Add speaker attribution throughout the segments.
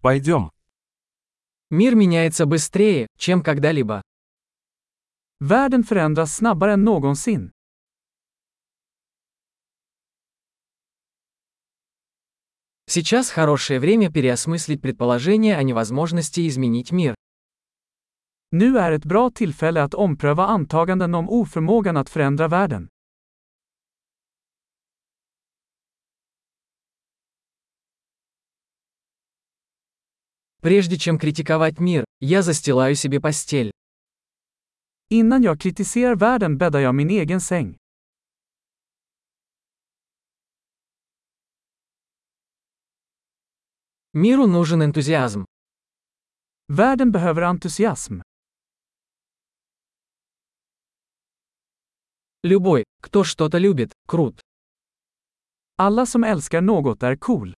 Speaker 1: Пойдем.
Speaker 2: Мир меняется быстрее, чем когда-либо.
Speaker 3: Världen förändras snabbare än någonsin.
Speaker 2: Сейчас хорошее время переосмыслить предположение о невозможности изменить мир.
Speaker 3: Nu är ett bra tillfälle att ompröva antaganden om oförmågan att förändra världen.
Speaker 2: Прежде чем критиковать мир, я застилаю себе постель.
Speaker 3: Innan jag kritiserar världen bäddar jag min egen säng.
Speaker 2: Миру нужен энтузиазм.
Speaker 3: Världen behöver entusiasm.
Speaker 2: Любой, кто что-то любит, крут.
Speaker 3: Alla som älskar något är cool.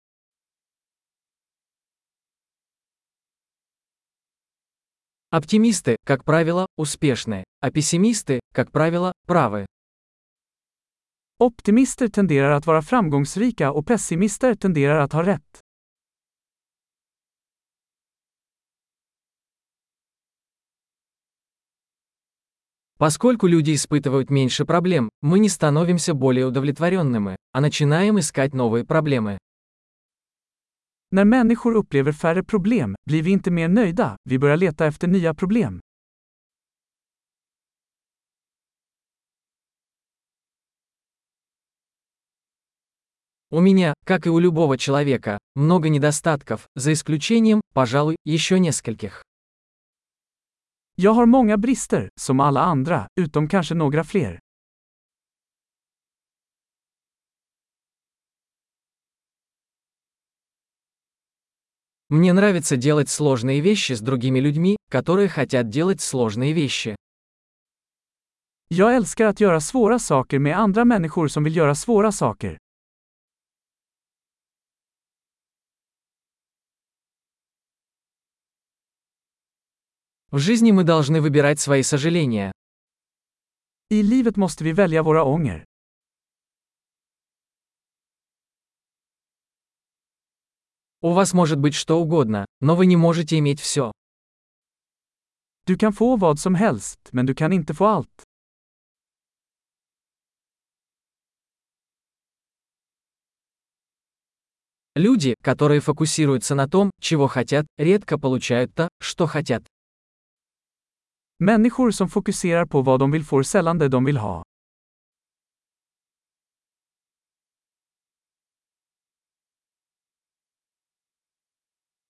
Speaker 2: Оптимисты, как правило, успешны, а пессимисты, как правило, правы.
Speaker 3: Optimister tenderar att vara framgångsrika och pessimister tenderar att ha rätt.
Speaker 2: Поскольку люди испытывают меньше проблем, мы не становимся более удовлетворенными, а начинаем искать новые проблемы.
Speaker 3: När människor upplever färre problem blir vi inte mer nöjda, vi börjar leta efter nya problem.
Speaker 2: У меня, как и у любого человека, много недостатков, за исключением, пожалуй, еще нескольких.
Speaker 3: Jag har många brister, som alla andra, utom kanske några fler.
Speaker 2: Мне нравится делать сложные вещи с другими людьми, которые хотят делать сложные вещи.
Speaker 3: Jag älskar att göra svåra saker med andra människor som vill göra svåra saker.
Speaker 2: В жизни мы должны выбирать свои сожаления.
Speaker 3: I livet måste vi välja våra ånger.
Speaker 2: У вас может быть что угодно, но вы не можете иметь все.
Speaker 3: Du kan få vad som helst, men du kan inte få allt.
Speaker 2: Люди, которые фокусируются на том, чего хотят, редко получают то, что хотят.
Speaker 3: Människor som fokuserar på vad de vill får sällan det de vill ha.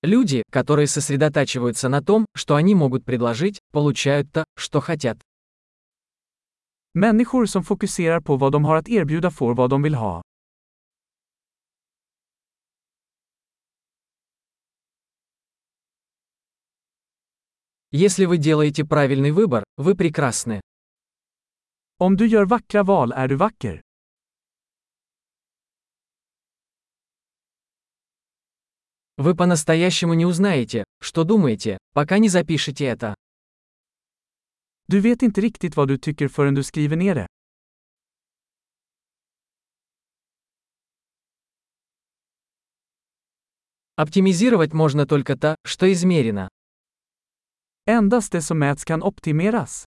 Speaker 2: Люди, которые сосредотачиваются на том, что они могут предложить, получают то, что хотят.
Speaker 3: Människor som fokuserar på vad de har att erbjuda får vad de vill ha.
Speaker 2: Если вы делаете правильный выбор, вы прекрасны.
Speaker 3: Om du gör vackra val är du vacker.
Speaker 2: Вы по-настоящему не узнаете, что думаете, пока не запишете это.
Speaker 3: Du vet inte riktigt vad du tycker förrän du skriver ner det.
Speaker 2: Оптимизировать можно только то, что измерено.
Speaker 3: Endast det som mäts kan optimeras.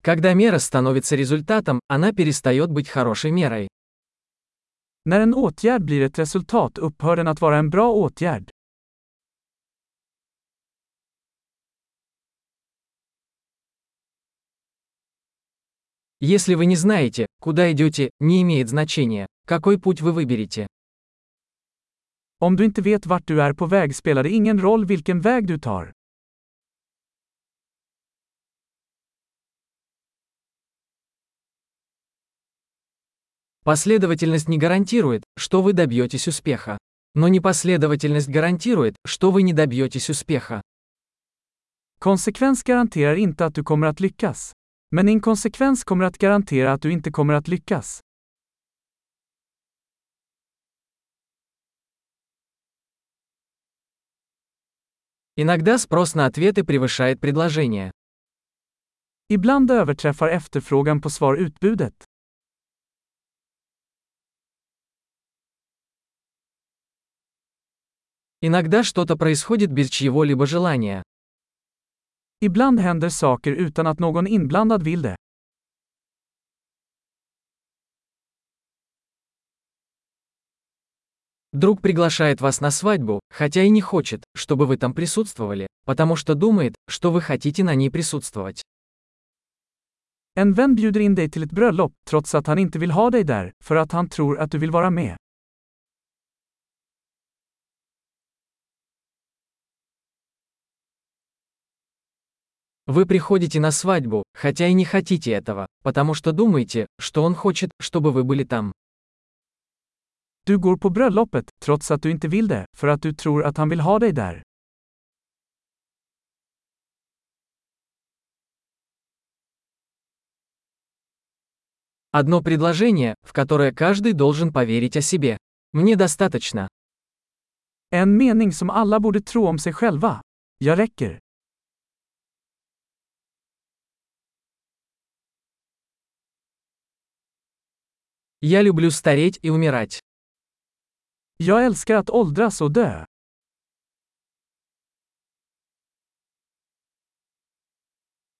Speaker 2: Когда мера становится результатом, она перестает быть хорошей мерой.
Speaker 3: När en åtgärd blir ett resultat upphör den att vara en bra åtgärd.
Speaker 2: Если вы не знаете, куда идете, не имеет значения, какой путь вы выберете.
Speaker 3: Om du inte vet vart du är på väg spelar det ingen roll vilken väg du tar.
Speaker 2: Последовательность не гарантирует, что вы добьетесь успеха. Но непоследовательность гарантирует, что вы не добьетесь успеха.
Speaker 3: Konsekvens garanterar inte att du kommer att lyckas. Men inkonsekvens kommer att garantera att du inte kommer att lyckas.
Speaker 2: Иногда спрос на ответы превышает предложение.
Speaker 3: Ibland överträffar efterfrågan på svar utbudet.
Speaker 2: Иногда что-то происходит без чьего-либо желания.
Speaker 3: Ibland händer saker utan att någon inblandad vill det.
Speaker 2: Друг приглашает вас на свадьбу, хотя и не хочет, чтобы вы там присутствовали, потому что думает, что вы хотите на ней присутствовать.
Speaker 3: En vän bjuder in dig till ett bröllop, trots att han inte vill ha dig där, för att han tror att du vill vara med.
Speaker 2: Вы приходите на свадьбу, хотя и не хотите этого, потому что думаете, что он хочет, чтобы вы были там.
Speaker 3: Du går på bröllopet, trots att du inte vill det, för att du tror att han vill ha dig där.
Speaker 2: Одно предложение, в которое каждый должен поверить о себе. Мне достаточно.
Speaker 3: En mening som alla borde tro om sig själva. Jag räcker.
Speaker 2: Я люблю стареть и умирать.
Speaker 3: Älskar att åldras och dö.